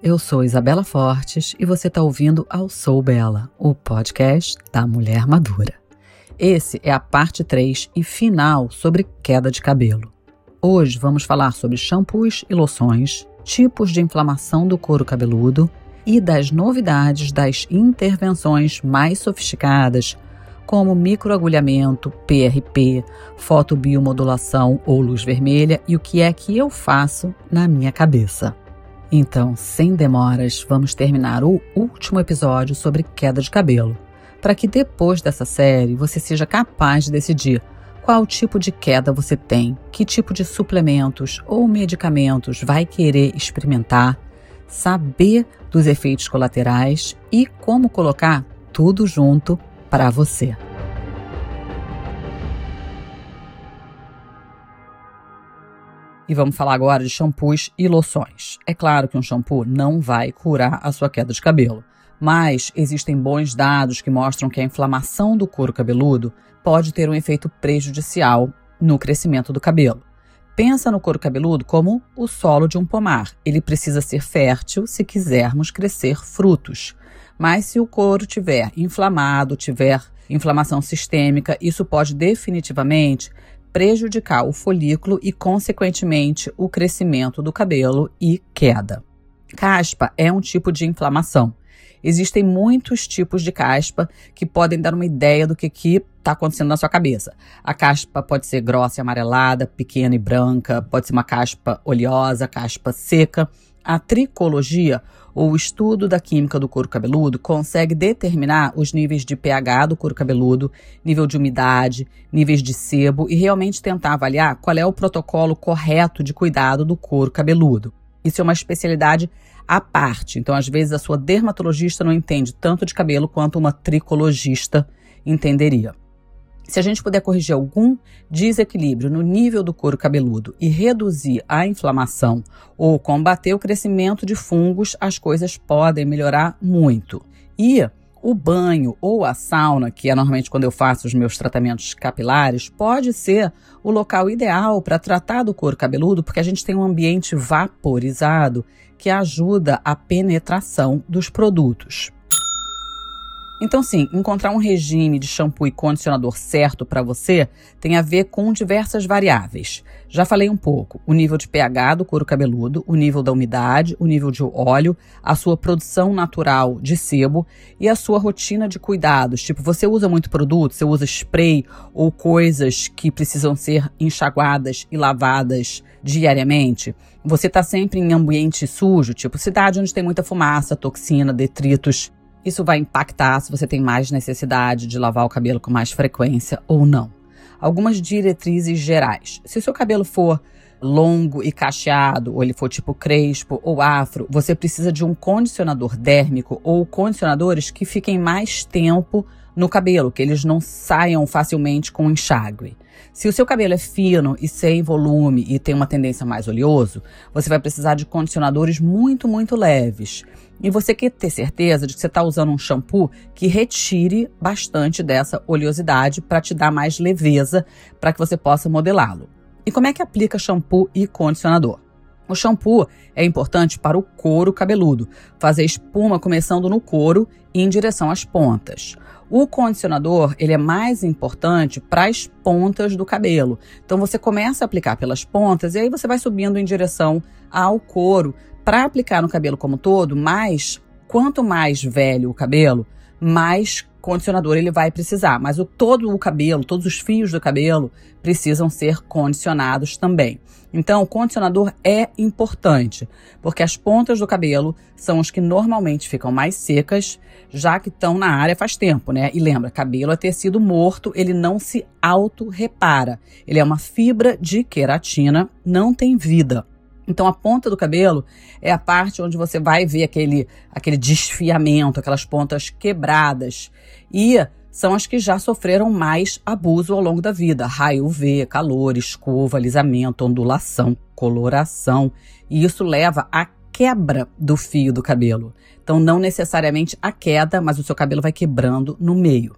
Eu sou Isabela Fortes e você está ouvindo ao Sou Bela, o podcast da mulher madura. Esse é a parte 3 e final sobre queda de cabelo. Hoje vamos falar sobre shampoos e loções, tipos de inflamação do couro cabeludo e das novidades das intervenções mais sofisticadas, como microagulhamento, PRP, fotobiomodulação ou luz vermelha e o que é que eu faço na minha cabeça. Então, sem demoras, vamos terminar o último episódio sobre queda de cabelo, para que depois dessa série você seja capaz de decidir qual tipo de queda você tem, que tipo de suplementos ou medicamentos vai querer experimentar, saber dos efeitos colaterais e como colocar tudo junto para você. E vamos falar agora de shampoos e loções. É claro que um shampoo não vai curar a sua queda de cabelo, mas existem bons dados que mostram que a inflamação do couro cabeludo pode ter um efeito prejudicial no crescimento do cabelo. Pensa no couro cabeludo como o solo de um pomar. Ele precisa ser fértil se quisermos crescer frutos. Mas se o couro tiver inflamado, tiver inflamação sistêmica, isso pode definitivamente prejudicar o folículo e, consequentemente, o crescimento do cabelo e queda. Caspa é um tipo de inflamação. Existem muitos tipos de caspa que podem dar uma ideia do que está acontecendo na sua cabeça. A caspa pode ser grossa e amarelada, pequena e branca, pode ser uma caspa oleosa, caspa seca. A tricologia, ou estudo da química do couro cabeludo, consegue determinar os níveis de pH do couro cabeludo, nível de umidade, níveis de sebo e realmente tentar avaliar qual é o protocolo correto de cuidado do couro cabeludo. Isso é uma especialidade à parte. Então, às vezes, a sua dermatologista não entende tanto de cabelo quanto uma tricologista entenderia. Se a gente puder corrigir algum desequilíbrio no nível do couro cabeludo e reduzir a inflamação ou combater o crescimento de fungos, as coisas podem melhorar muito. E o banho ou a sauna, que é normalmente quando eu faço os meus tratamentos capilares, pode ser o local ideal para tratar do couro cabeludo, porque a gente tem um ambiente vaporizado que ajuda a penetração dos produtos. Então, sim, encontrar um regime de shampoo e condicionador certo para você tem a ver com diversas variáveis. Já falei um pouco: o nível de pH do couro cabeludo, o nível da umidade, o nível de óleo, a sua produção natural de sebo e a sua rotina de cuidados. Tipo, você usa muito produto, você usa spray ou coisas que precisam ser enxaguadas e lavadas diariamente. Você está sempre em ambiente sujo, tipo cidade onde tem muita fumaça, toxina, detritos. Isso vai impactar se você tem mais necessidade de lavar o cabelo com mais frequência ou não. Algumas diretrizes gerais. Se o seu cabelo for longo e cacheado, ou ele for tipo crespo ou afro, você precisa de um condicionador dérmico ou condicionadores que fiquem mais tempo no cabelo, que eles não saiam facilmente com enxágue. Se o seu cabelo é fino e sem volume e tem uma tendência mais oleoso, você vai precisar de condicionadores muito, muito leves. E você quer ter certeza de que você está usando um shampoo que retire bastante dessa oleosidade para te dar mais leveza para que você possa modelá-lo. E como é que aplica shampoo e condicionador? O shampoo é importante para o couro cabeludo, fazer espuma começando no couro e em direção às pontas. O condicionador, ele é mais importante para as pontas do cabelo. Então você começa a aplicar pelas pontas e aí você vai subindo em direção ao couro para aplicar no cabelo como todo, mas quanto mais velho o cabelo, mais condicionador ele vai precisar, mas o todo o cabelo, todos os fios do cabelo precisam ser condicionados também. Então, o condicionador é importante, porque as pontas do cabelo são os que normalmente ficam mais secas, já que estão na área faz tempo, né? E lembra, cabelo é tecido morto, ele não se auto-repara. Ele é uma fibra de queratina, não tem vida. Então a ponta do cabelo é a parte onde você vai ver aquele, aquele desfiamento, aquelas pontas quebradas. E são as que já sofreram mais abuso ao longo da vida: raio UV, calor, escova, alisamento, ondulação, coloração. E isso leva à quebra do fio do cabelo. Então, não necessariamente a queda, mas o seu cabelo vai quebrando no meio.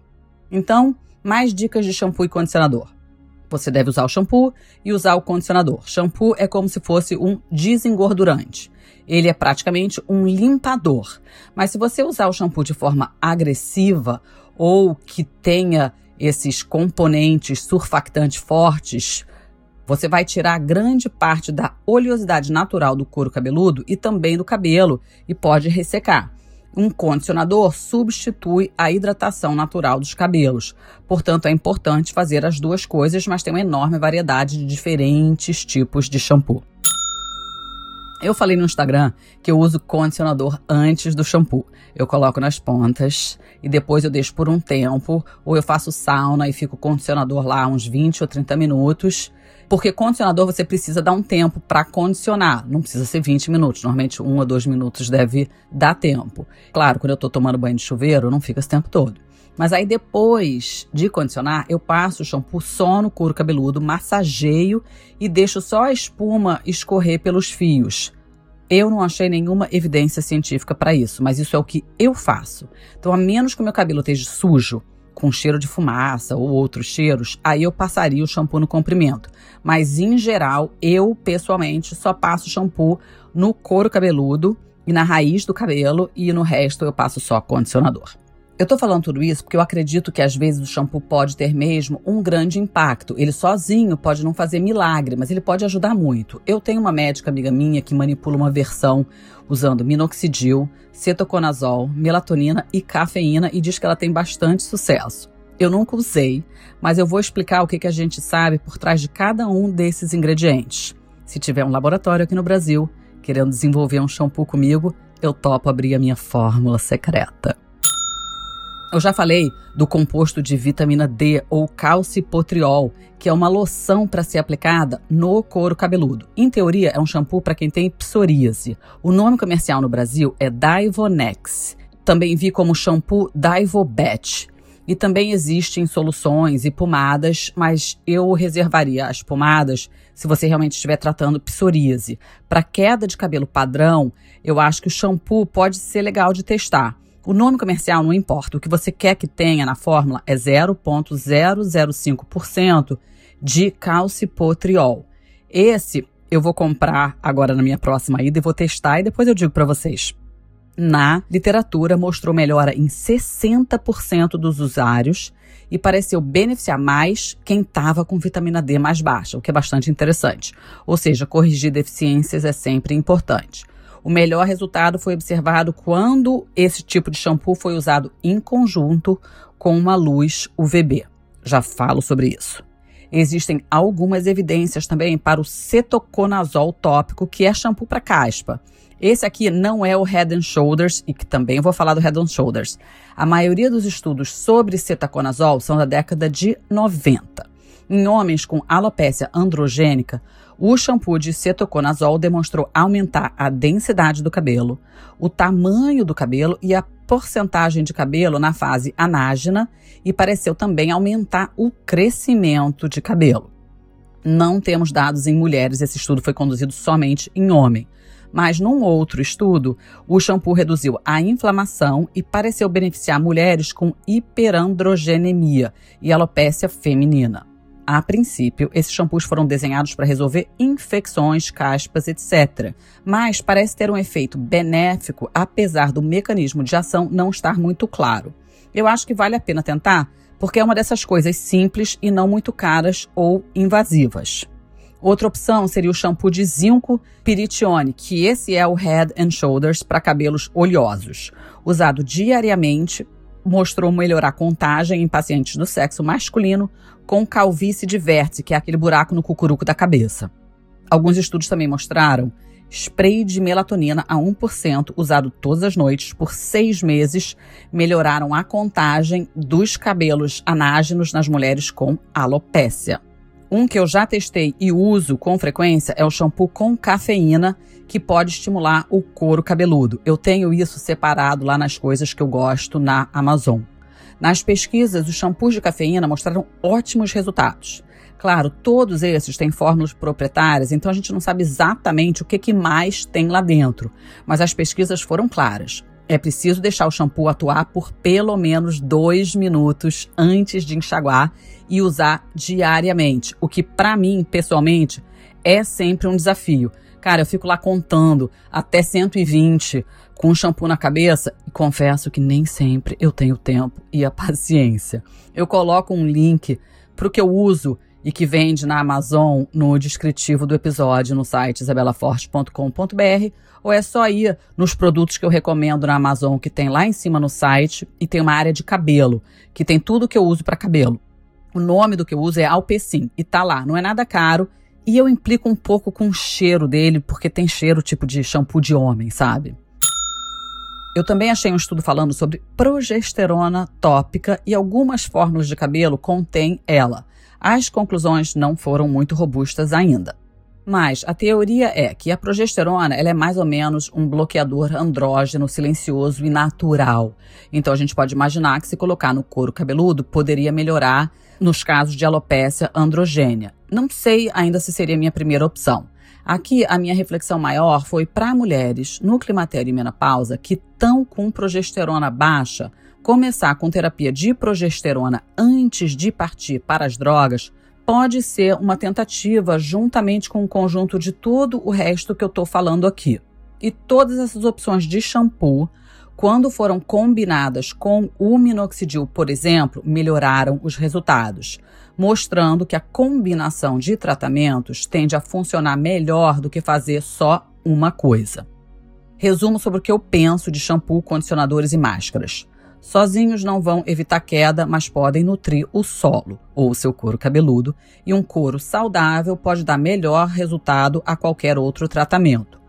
Então, mais dicas de shampoo e condicionador. Você deve usar o shampoo e usar o condicionador. Shampoo é como se fosse um desengordurante. Ele é praticamente um limpador. Mas se você usar o shampoo de forma agressiva ou que tenha esses componentes surfactantes fortes, você vai tirar grande parte da oleosidade natural do couro cabeludo e também do cabelo e pode ressecar. Um condicionador substitui a hidratação natural dos cabelos. Portanto, é importante fazer as duas coisas, mas tem uma enorme variedade de diferentes tipos de shampoo. Eu falei no Instagram que eu uso condicionador antes do shampoo. Eu coloco nas pontas e depois eu deixo por um tempo, ou eu faço sauna e fico condicionador lá uns 20 ou 30 minutos. Porque condicionador você precisa dar um tempo para condicionar. Não precisa ser 20 minutos. Normalmente um ou dois minutos deve dar tempo. Claro, quando eu estou tomando banho de chuveiro, não fica esse tempo todo. Mas aí depois de condicionar, eu passo o shampoo só no couro cabeludo, massageio e deixo só a espuma escorrer pelos fios. Eu não achei nenhuma evidência científica para isso, mas isso é o que eu faço. Então, a menos que o meu cabelo esteja sujo, com cheiro de fumaça ou outros cheiros, aí eu passaria o shampoo no comprimento. Mas em geral, eu pessoalmente só passo shampoo no couro cabeludo e na raiz do cabelo e no resto eu passo só condicionador. Eu tô falando tudo isso porque eu acredito que às vezes o shampoo pode ter mesmo um grande impacto. Ele sozinho pode não fazer milagre, mas ele pode ajudar muito. Eu tenho uma médica amiga minha que manipula uma versão usando minoxidil, cetoconazol, melatonina e cafeína e diz que ela tem bastante sucesso. Eu nunca usei, mas eu vou explicar o que, que a gente sabe por trás de cada um desses ingredientes. Se tiver um laboratório aqui no Brasil querendo desenvolver um shampoo comigo, eu topo abrir a minha fórmula secreta. Eu já falei do composto de vitamina D ou calcipotriol, que é uma loção para ser aplicada no couro cabeludo. Em teoria, é um shampoo para quem tem psoríase. O nome comercial no Brasil é Divonex. Também vi como shampoo Divobet. E também existem soluções e pomadas, mas eu reservaria as pomadas se você realmente estiver tratando psoríase. Para queda de cabelo padrão, eu acho que o shampoo pode ser legal de testar. O nome comercial não importa. O que você quer que tenha na fórmula é 0,005% de calcipotriol. Esse eu vou comprar agora na minha próxima ida e vou testar e depois eu digo para vocês. Na literatura mostrou melhora em 60% dos usuários e pareceu beneficiar mais quem estava com vitamina D mais baixa, o que é bastante interessante. Ou seja, corrigir deficiências é sempre importante. O melhor resultado foi observado quando esse tipo de shampoo foi usado em conjunto com uma luz UVB. Já falo sobre isso. Existem algumas evidências também para o cetoconazol tópico, que é shampoo para caspa. Esse aqui não é o Head and Shoulders, e que também vou falar do Head and Shoulders. A maioria dos estudos sobre cetoconazol são da década de 90. Em homens com alopécia androgênica, o shampoo de cetoconazol demonstrou aumentar a densidade do cabelo, o tamanho do cabelo e a porcentagem de cabelo na fase anágena e pareceu também aumentar o crescimento de cabelo. Não temos dados em mulheres, esse estudo foi conduzido somente em homem. Mas num outro estudo, o shampoo reduziu a inflamação e pareceu beneficiar mulheres com hiperandrogenemia e alopécia feminina. A princípio, esses shampoos foram desenhados para resolver infecções, caspas, etc. Mas parece ter um efeito benéfico, apesar do mecanismo de ação não estar muito claro. Eu acho que vale a pena tentar, porque é uma dessas coisas simples e não muito caras ou invasivas. Outra opção seria o shampoo de zinco piritione, que esse é o Head and Shoulders para cabelos oleosos. Usado diariamente, mostrou melhorar a contagem em pacientes do sexo masculino com calvície de vértice, que é aquele buraco no cucuruco da cabeça. Alguns estudos também mostraram spray de melatonina a 1% usado todas as noites por seis meses melhoraram a contagem dos cabelos anágenos nas mulheres com alopécia. Um que eu já testei e uso com frequência é o shampoo com cafeína, que pode estimular o couro cabeludo. Eu tenho isso separado lá nas coisas que eu gosto na Amazon. Nas pesquisas, os shampoos de cafeína mostraram ótimos resultados. Claro, todos esses têm fórmulas proprietárias, então a gente não sabe exatamente o que, que mais tem lá dentro, mas as pesquisas foram claras. É preciso deixar o shampoo atuar por pelo menos dois minutos antes de enxaguar e usar diariamente, o que para mim, pessoalmente, é sempre um desafio. Cara, eu fico lá contando até 120 com shampoo na cabeça e confesso que nem sempre eu tenho tempo e a paciência. Eu coloco um link para o que eu uso e que vende na Amazon no descritivo do episódio no site isabelaforte.com.br ou é só ir nos produtos que eu recomendo na Amazon que tem lá em cima no site e tem uma área de cabelo, que tem tudo que eu uso para cabelo. O nome do que eu uso é Alpecin e tá lá, não é nada caro e eu implico um pouco com o cheiro dele, porque tem cheiro tipo de shampoo de homem, sabe? Eu também achei um estudo falando sobre progesterona tópica e algumas fórmulas de cabelo contêm ela. As conclusões não foram muito robustas ainda. Mas a teoria é que a progesterona ela é mais ou menos um bloqueador andrógeno silencioso e natural. Então a gente pode imaginar que se colocar no couro cabeludo poderia melhorar nos casos de alopécia androgênia. Não sei ainda se seria minha primeira opção. Aqui a minha reflexão maior foi para mulheres no climatério e menopausa que estão com progesterona baixa Começar com terapia de progesterona antes de partir para as drogas pode ser uma tentativa juntamente com o conjunto de todo o resto que eu estou falando aqui. E todas essas opções de shampoo, quando foram combinadas com o minoxidil, por exemplo, melhoraram os resultados, mostrando que a combinação de tratamentos tende a funcionar melhor do que fazer só uma coisa. Resumo sobre o que eu penso de shampoo, condicionadores e máscaras. Sozinhos não vão evitar queda, mas podem nutrir o solo ou seu couro cabeludo, e um couro saudável pode dar melhor resultado a qualquer outro tratamento.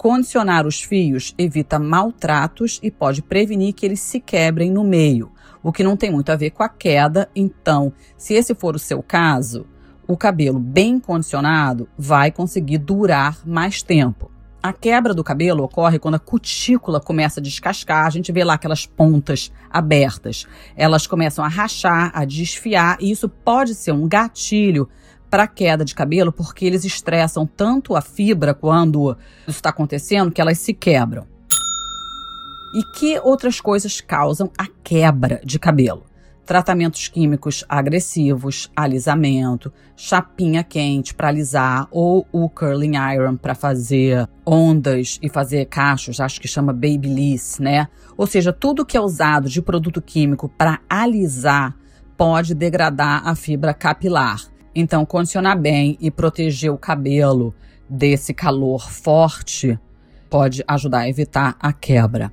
Condicionar os fios evita maltratos e pode prevenir que eles se quebrem no meio, o que não tem muito a ver com a queda. Então, se esse for o seu caso, o cabelo bem condicionado vai conseguir durar mais tempo. A quebra do cabelo ocorre quando a cutícula começa a descascar, a gente vê lá aquelas pontas abertas. Elas começam a rachar, a desfiar, e isso pode ser um gatilho para queda de cabelo, porque eles estressam tanto a fibra quando isso está acontecendo que elas se quebram. E que outras coisas causam a quebra de cabelo? tratamentos químicos agressivos, alisamento, chapinha quente para alisar ou o curling iron para fazer ondas e fazer cachos, acho que chama babyliss, né? Ou seja, tudo que é usado de produto químico para alisar pode degradar a fibra capilar. Então, condicionar bem e proteger o cabelo desse calor forte pode ajudar a evitar a quebra.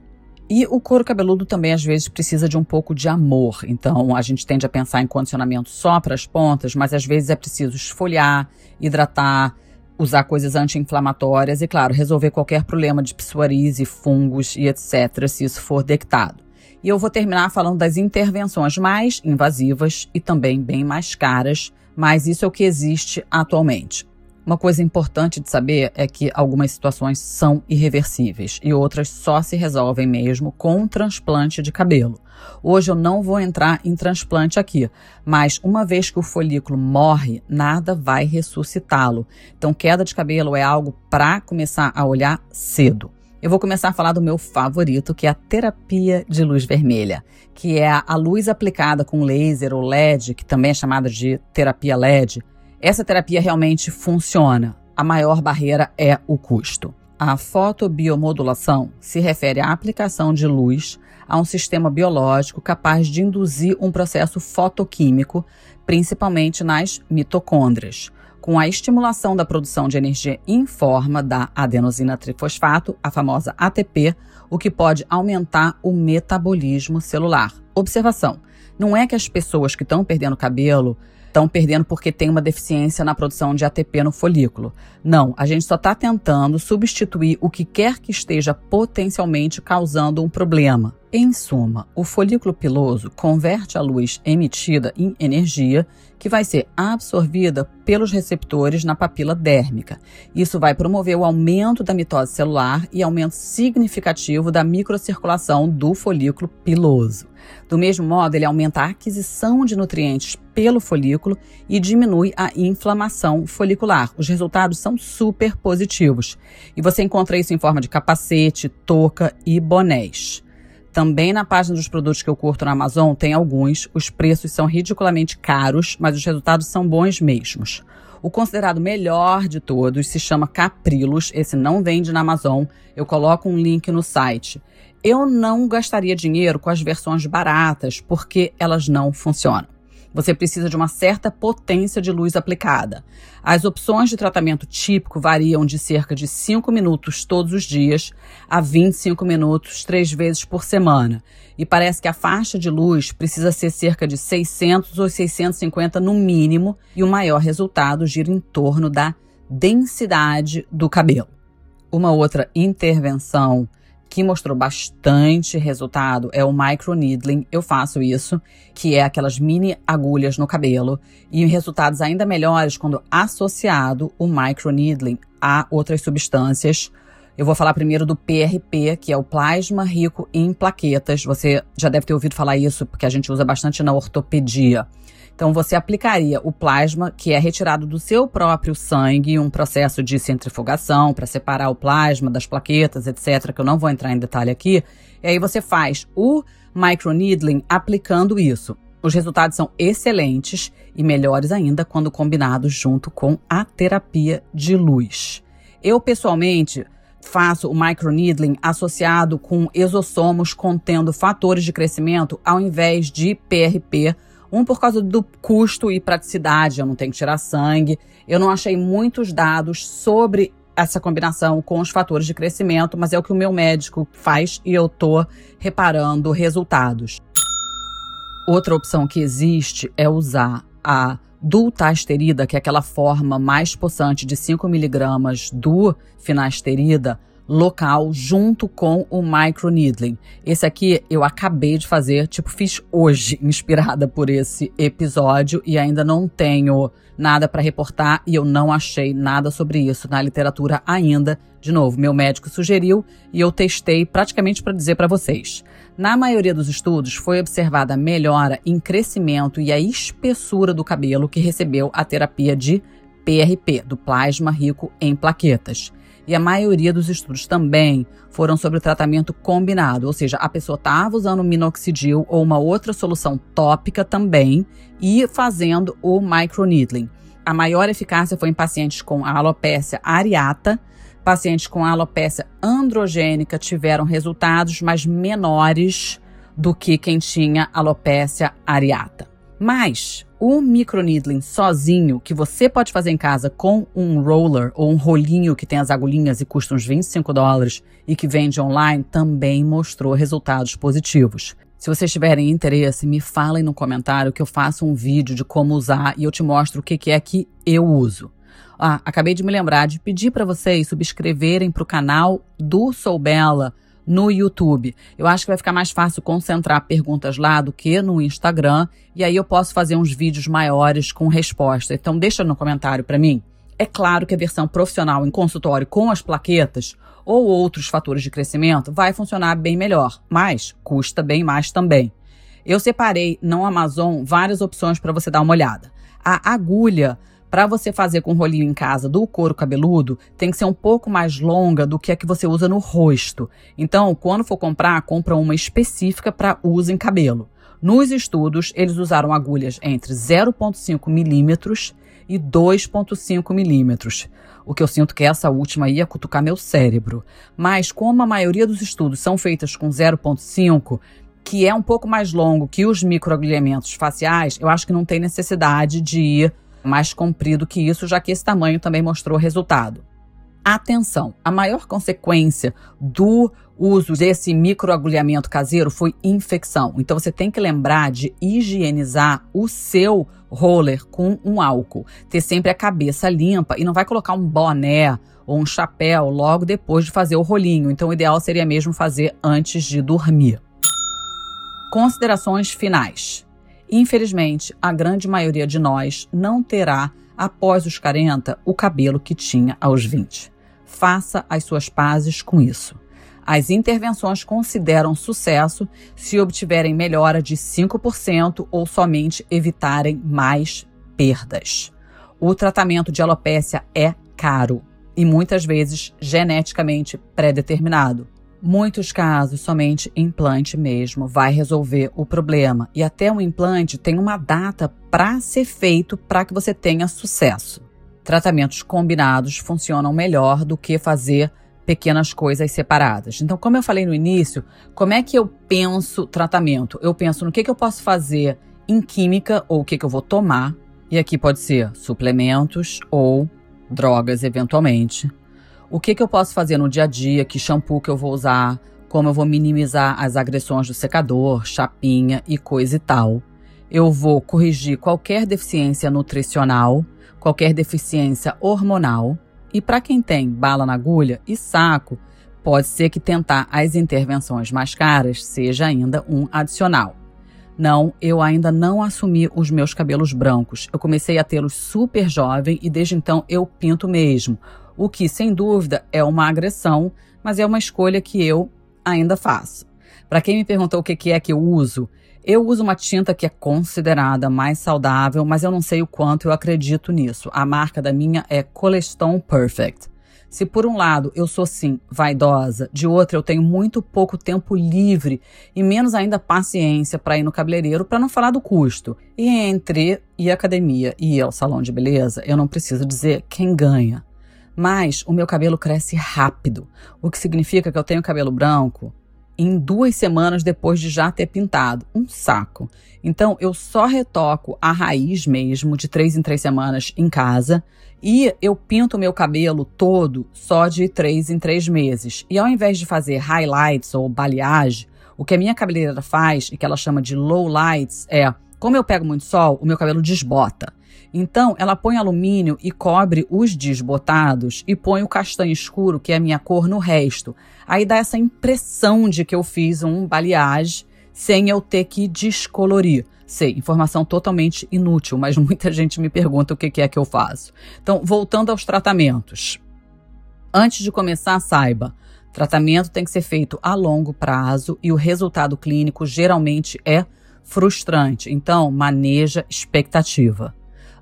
E o couro cabeludo também às vezes precisa de um pouco de amor. Então a gente tende a pensar em condicionamento só para as pontas, mas às vezes é preciso esfoliar, hidratar, usar coisas anti-inflamatórias e, claro, resolver qualquer problema de psoariase, fungos e etc., se isso for detectado. E eu vou terminar falando das intervenções mais invasivas e também bem mais caras, mas isso é o que existe atualmente. Uma coisa importante de saber é que algumas situações são irreversíveis e outras só se resolvem mesmo com um transplante de cabelo. Hoje eu não vou entrar em transplante aqui, mas uma vez que o folículo morre, nada vai ressuscitá-lo. Então, queda de cabelo é algo para começar a olhar cedo. Eu vou começar a falar do meu favorito, que é a terapia de luz vermelha, que é a luz aplicada com laser ou LED, que também é chamada de terapia LED essa terapia realmente funciona. A maior barreira é o custo. A fotobiomodulação se refere à aplicação de luz a um sistema biológico capaz de induzir um processo fotoquímico, principalmente nas mitocôndrias, com a estimulação da produção de energia em forma da adenosina trifosfato, a famosa ATP, o que pode aumentar o metabolismo celular. Observação: não é que as pessoas que estão perdendo cabelo estão perdendo porque tem uma deficiência na produção de ATP no folículo. Não, a gente só está tentando substituir o que quer que esteja potencialmente causando um problema. Em suma, o folículo piloso converte a luz emitida em energia que vai ser absorvida pelos receptores na papila dérmica. Isso vai promover o aumento da mitose celular e aumento significativo da microcirculação do folículo piloso. Do mesmo modo, ele aumenta a aquisição de nutrientes pelo folículo e diminui a inflamação folicular. Os resultados são super positivos. E você encontra isso em forma de capacete, touca e bonés. Também na página dos produtos que eu curto na Amazon tem alguns. Os preços são ridiculamente caros, mas os resultados são bons mesmos. O considerado melhor de todos se chama Caprilos. Esse não vende na Amazon. Eu coloco um link no site. Eu não gastaria dinheiro com as versões baratas porque elas não funcionam. Você precisa de uma certa potência de luz aplicada. As opções de tratamento típico variam de cerca de 5 minutos todos os dias a 25 minutos três vezes por semana. E parece que a faixa de luz precisa ser cerca de 600 ou 650 no mínimo, e o maior resultado gira em torno da densidade do cabelo. Uma outra intervenção que mostrou bastante resultado é o microneedling. Eu faço isso, que é aquelas mini agulhas no cabelo, e resultados ainda melhores quando associado o microneedling a outras substâncias. Eu vou falar primeiro do PRP, que é o plasma rico em plaquetas. Você já deve ter ouvido falar isso, porque a gente usa bastante na ortopedia. Então, você aplicaria o plasma, que é retirado do seu próprio sangue, um processo de centrifugação para separar o plasma das plaquetas, etc., que eu não vou entrar em detalhe aqui. E aí você faz o microneedling aplicando isso. Os resultados são excelentes e melhores ainda quando combinados junto com a terapia de luz. Eu, pessoalmente, faço o microneedling associado com exossomos contendo fatores de crescimento ao invés de PRP, um por causa do custo e praticidade, eu não tenho que tirar sangue. Eu não achei muitos dados sobre essa combinação com os fatores de crescimento, mas é o que o meu médico faz e eu tô reparando resultados. Outra opção que existe é usar a dutasterida, que é aquela forma mais possante de 5 miligramas do finasterida, local junto com o microneedling. Esse aqui eu acabei de fazer, tipo, fiz hoje, inspirada por esse episódio e ainda não tenho nada para reportar e eu não achei nada sobre isso na literatura ainda. De novo, meu médico sugeriu e eu testei praticamente para dizer para vocês. Na maioria dos estudos, foi observada melhora em crescimento e a espessura do cabelo que recebeu a terapia de PRP, do plasma rico em plaquetas. E a maioria dos estudos também foram sobre o tratamento combinado, ou seja, a pessoa estava usando minoxidil ou uma outra solução tópica também e fazendo o microneedling. A maior eficácia foi em pacientes com alopecia areata. Pacientes com alopecia androgênica tiveram resultados mais menores do que quem tinha alopecia areata. Mas o microneedling sozinho, que você pode fazer em casa com um roller ou um rolinho que tem as agulhinhas e custa uns 25 dólares e que vende online, também mostrou resultados positivos. Se vocês tiverem interesse, me falem no comentário que eu faço um vídeo de como usar e eu te mostro o que é que eu uso. Ah, acabei de me lembrar de pedir para vocês subscreverem para o canal do Sou Bela no YouTube. Eu acho que vai ficar mais fácil concentrar perguntas lá do que no Instagram, e aí eu posso fazer uns vídeos maiores com resposta. Então deixa no comentário para mim. É claro que a versão profissional em consultório com as plaquetas ou outros fatores de crescimento vai funcionar bem melhor, mas custa bem mais também. Eu separei no Amazon várias opções para você dar uma olhada. A agulha para você fazer com rolinho em casa do couro cabeludo, tem que ser um pouco mais longa do que a que você usa no rosto. Então, quando for comprar, compra uma específica para uso em cabelo. Nos estudos, eles usaram agulhas entre 0,5 milímetros e 2,5 milímetros. O que eu sinto que essa última ia cutucar meu cérebro. Mas, como a maioria dos estudos são feitas com 0,5, que é um pouco mais longo que os microagulhamentos faciais, eu acho que não tem necessidade de mais comprido que isso, já que esse tamanho também mostrou resultado. Atenção, a maior consequência do uso desse microagulhamento caseiro foi infecção. Então você tem que lembrar de higienizar o seu roller com um álcool. Ter sempre a cabeça limpa e não vai colocar um boné ou um chapéu logo depois de fazer o rolinho. Então o ideal seria mesmo fazer antes de dormir. Considerações finais. Infelizmente, a grande maioria de nós não terá, após os 40, o cabelo que tinha aos 20. Faça as suas pazes com isso. As intervenções consideram sucesso se obtiverem melhora de 5% ou somente evitarem mais perdas. O tratamento de alopécia é caro e muitas vezes geneticamente pré-determinado. Muitos casos, somente implante mesmo vai resolver o problema. E até o implante tem uma data para ser feito para que você tenha sucesso. Tratamentos combinados funcionam melhor do que fazer pequenas coisas separadas. Então, como eu falei no início, como é que eu penso tratamento? Eu penso no que, que eu posso fazer em química ou o que, que eu vou tomar. E aqui pode ser suplementos ou drogas, eventualmente o que, que eu posso fazer no dia a dia, que shampoo que eu vou usar, como eu vou minimizar as agressões do secador, chapinha e coisa e tal. Eu vou corrigir qualquer deficiência nutricional, qualquer deficiência hormonal. E para quem tem bala na agulha e saco, pode ser que tentar as intervenções mais caras seja ainda um adicional. Não, eu ainda não assumi os meus cabelos brancos. Eu comecei a tê-los super jovem e desde então eu pinto mesmo o que, sem dúvida, é uma agressão, mas é uma escolha que eu ainda faço. Para quem me perguntou o que é que eu uso, eu uso uma tinta que é considerada mais saudável, mas eu não sei o quanto eu acredito nisso. A marca da minha é Colestone Perfect. Se por um lado eu sou sim vaidosa, de outro eu tenho muito pouco tempo livre e menos ainda paciência para ir no cabeleireiro, para não falar do custo. E entre ir academia e ir ao salão de beleza, eu não preciso dizer quem ganha. Mas o meu cabelo cresce rápido, o que significa que eu tenho cabelo branco em duas semanas depois de já ter pintado. Um saco. Então eu só retoco a raiz mesmo, de três em três semanas em casa. E eu pinto o meu cabelo todo só de três em três meses. E ao invés de fazer highlights ou balayage, o que a minha cabeleireira faz e que ela chama de low lights é, como eu pego muito sol, o meu cabelo desbota. Então, ela põe alumínio e cobre os desbotados e põe o castanho escuro, que é a minha cor, no resto. Aí dá essa impressão de que eu fiz um balayage sem eu ter que descolorir. Sei, informação totalmente inútil, mas muita gente me pergunta o que é que eu faço. Então, voltando aos tratamentos. Antes de começar, saiba, tratamento tem que ser feito a longo prazo e o resultado clínico geralmente é frustrante. Então, maneja expectativa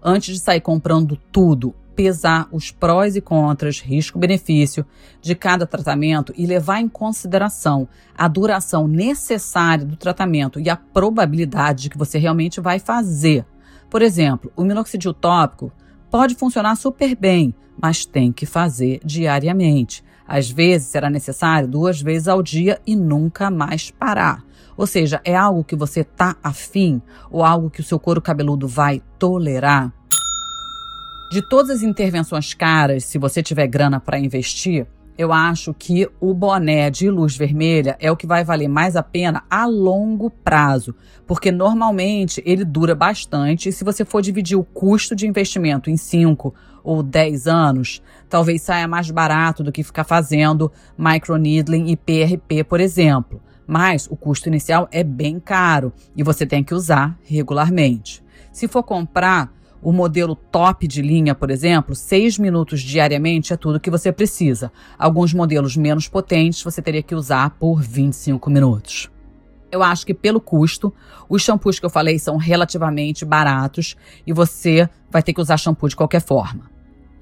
antes de sair comprando tudo, pesar os prós e contras, risco-benefício de cada tratamento e levar em consideração a duração necessária do tratamento e a probabilidade de que você realmente vai fazer. Por exemplo, o minoxidil tópico pode funcionar super bem, mas tem que fazer diariamente. Às vezes será necessário duas vezes ao dia e nunca mais parar. Ou seja, é algo que você tá afim ou algo que o seu couro cabeludo vai tolerar? De todas as intervenções caras, se você tiver grana para investir, eu acho que o boné de luz vermelha é o que vai valer mais a pena a longo prazo, porque normalmente ele dura bastante e se você for dividir o custo de investimento em 5 ou 10 anos, talvez saia mais barato do que ficar fazendo microneedling e PRP, por exemplo mas o custo inicial é bem caro e você tem que usar regularmente. Se for comprar o modelo top de linha, por exemplo, 6 minutos diariamente é tudo que você precisa. Alguns modelos menos potentes você teria que usar por 25 minutos. Eu acho que pelo custo, os shampoos que eu falei são relativamente baratos e você vai ter que usar shampoo de qualquer forma.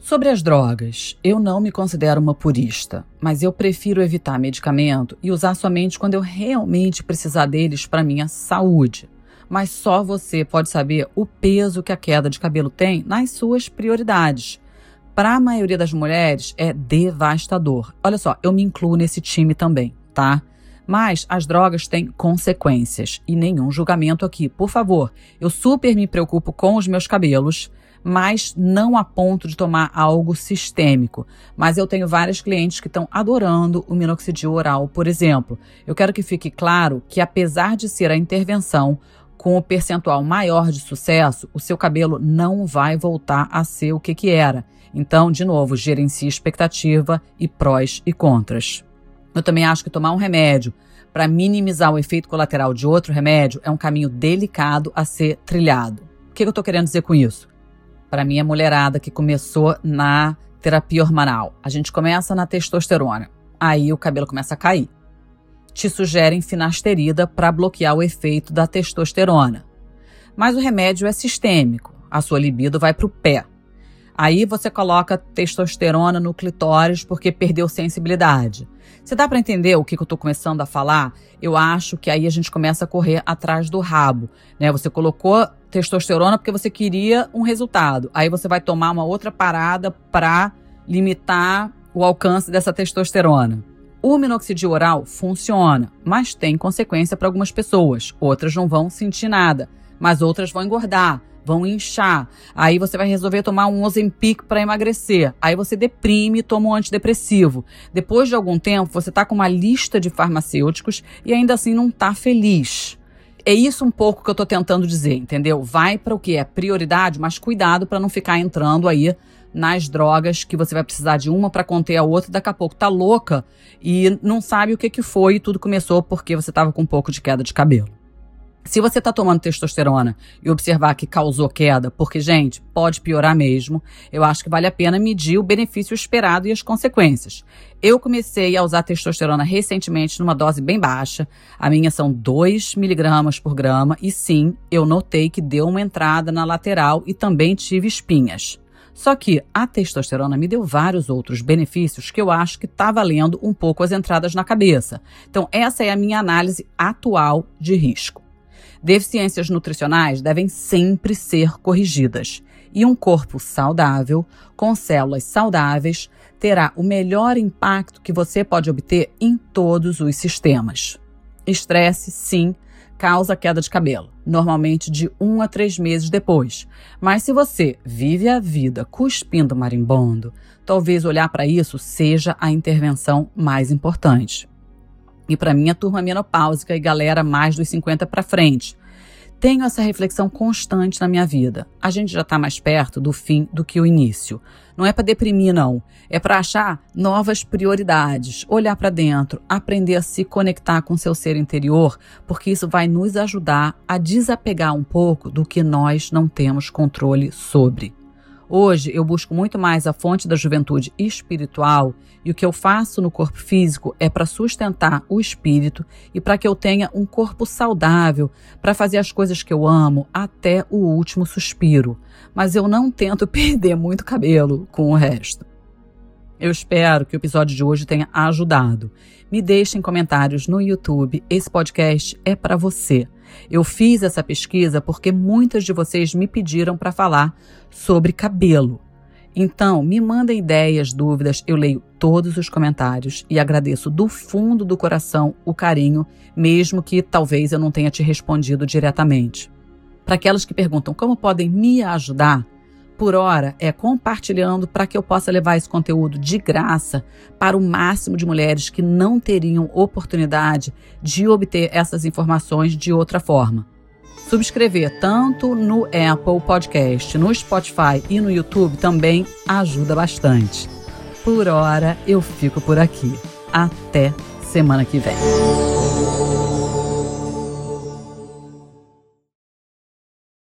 Sobre as drogas, eu não me considero uma purista, mas eu prefiro evitar medicamento e usar somente quando eu realmente precisar deles para minha saúde. Mas só você pode saber o peso que a queda de cabelo tem nas suas prioridades. Para a maioria das mulheres é devastador. Olha só, eu me incluo nesse time também, tá? Mas as drogas têm consequências e nenhum julgamento aqui, por favor. Eu super me preocupo com os meus cabelos mas não a ponto de tomar algo sistêmico. Mas eu tenho vários clientes que estão adorando o minoxidil oral, por exemplo. Eu quero que fique claro que, apesar de ser a intervenção com o percentual maior de sucesso, o seu cabelo não vai voltar a ser o que, que era. Então, de novo, gerencie expectativa e prós e contras. Eu também acho que tomar um remédio para minimizar o efeito colateral de outro remédio é um caminho delicado a ser trilhado. O que eu estou querendo dizer com isso? Para mim, a mulherada que começou na terapia hormonal, a gente começa na testosterona, aí o cabelo começa a cair. Te sugerem finasterida para bloquear o efeito da testosterona. Mas o remédio é sistêmico, a sua libido vai para o pé. Aí você coloca testosterona no clitóris porque perdeu sensibilidade. Você dá para entender o que, que eu estou começando a falar? Eu acho que aí a gente começa a correr atrás do rabo, né? Você colocou testosterona porque você queria um resultado. Aí você vai tomar uma outra parada para limitar o alcance dessa testosterona. O minoxidil oral funciona, mas tem consequência para algumas pessoas. Outras não vão sentir nada, mas outras vão engordar vão inchar. Aí você vai resolver tomar um Ozempic para emagrecer. Aí você deprime e toma um antidepressivo. Depois de algum tempo, você está com uma lista de farmacêuticos e ainda assim não está feliz. É isso um pouco que eu estou tentando dizer, entendeu? Vai para o que é prioridade, mas cuidado para não ficar entrando aí nas drogas que você vai precisar de uma para conter a outra, daqui a pouco tá louca e não sabe o que que foi e tudo começou porque você estava com um pouco de queda de cabelo. Se você está tomando testosterona e observar que causou queda, porque, gente, pode piorar mesmo, eu acho que vale a pena medir o benefício esperado e as consequências. Eu comecei a usar testosterona recentemente numa dose bem baixa. A minha são 2 miligramas por grama e sim, eu notei que deu uma entrada na lateral e também tive espinhas. Só que a testosterona me deu vários outros benefícios que eu acho que está valendo um pouco as entradas na cabeça. Então, essa é a minha análise atual de risco. Deficiências nutricionais devem sempre ser corrigidas. E um corpo saudável, com células saudáveis, terá o melhor impacto que você pode obter em todos os sistemas. Estresse, sim, causa queda de cabelo, normalmente de um a três meses depois. Mas se você vive a vida cuspindo marimbondo, talvez olhar para isso seja a intervenção mais importante e para minha turma menopáusica e galera mais dos 50 para frente. Tenho essa reflexão constante na minha vida. A gente já está mais perto do fim do que o início. Não é para deprimir, não. É para achar novas prioridades, olhar para dentro, aprender a se conectar com seu ser interior, porque isso vai nos ajudar a desapegar um pouco do que nós não temos controle sobre. Hoje eu busco muito mais a fonte da juventude espiritual e o que eu faço no corpo físico é para sustentar o espírito e para que eu tenha um corpo saudável para fazer as coisas que eu amo até o último suspiro. Mas eu não tento perder muito cabelo com o resto. Eu espero que o episódio de hoje tenha ajudado. Me deixem comentários no YouTube. Esse podcast é para você. Eu fiz essa pesquisa porque muitas de vocês me pediram para falar sobre cabelo. Então, me mandem ideias, dúvidas, eu leio todos os comentários e agradeço do fundo do coração o carinho, mesmo que talvez eu não tenha te respondido diretamente. Para aquelas que perguntam como podem me ajudar, por hora é compartilhando para que eu possa levar esse conteúdo de graça para o máximo de mulheres que não teriam oportunidade de obter essas informações de outra forma. Subscrever tanto no Apple Podcast, no Spotify e no YouTube também ajuda bastante. Por hora eu fico por aqui. Até semana que vem.